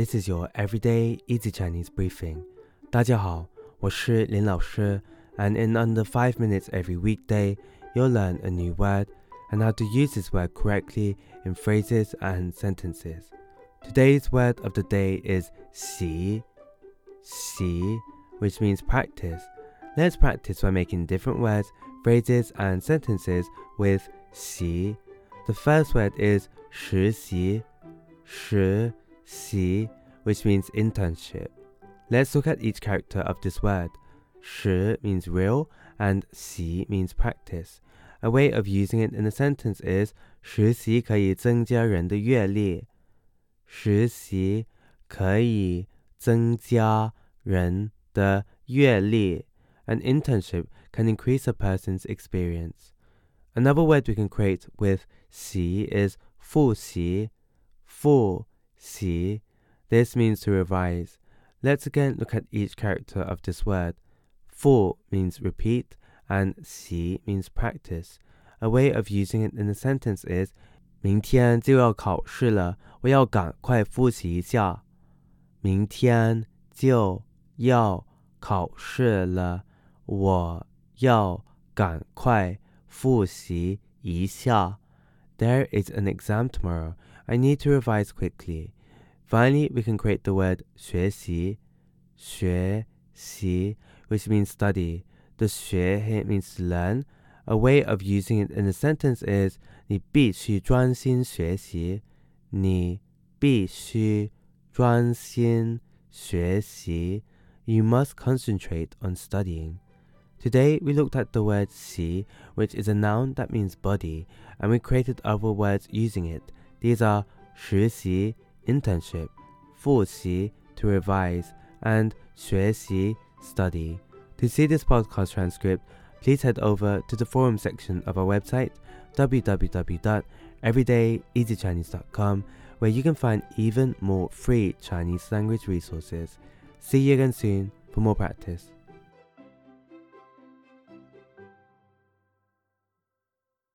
This is your everyday easy Chinese briefing. 大家好，我是林老师，and in under five minutes every weekday, you'll learn a new word and how to use this word correctly in phrases and sentences. Today's word of the day is "xí xí," which means practice. Let's practice by making different words, phrases, and sentences with "xí." The first word is 实习,实 xí, which means internship. Let's look at each character of this word. Shi means real and xí means practice. A way of using it in a sentence is 实习可以增加人的阅历。实习可以增加人的阅历。An internship can increase a person's experience. Another word we can create with 习 is 复习。复 See, this means to revise. Let's again look at each character of this word. For means repeat and xí means practice. A way of using it in a sentence is 明天就要考试了，我要赶快复习一下。明天就要考试了，我要赶快复习一下。There is an exam tomorrow. I need to revise quickly. Finally, we can create the word 学习,学习, which means study. The 学 here means to learn. A way of using it in a sentence is 你必须专心学习。你必须专心学习. You must concentrate on studying. Today we looked at the word xí, which is a noun that means body, and we created other words using it. These are 学习 internship, 复习 to revise, and 学习 study. To see this podcast transcript, please head over to the forum section of our website www.everydayeasychinese.com where you can find even more free Chinese language resources. See you again soon for more practice.